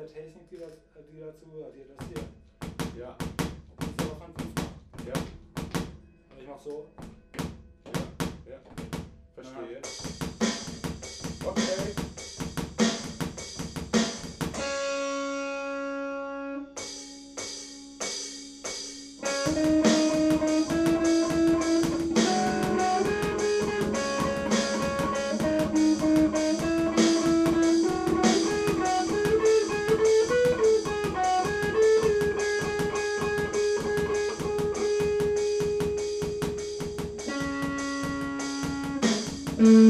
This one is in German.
dieser Technik, die, äh, das, die dazugehört, hier, das hier. Ja. Das ist auch an Ja. Und ich mach so. Ja, ja. Verstehe. Ja. Okay. thank you Mm.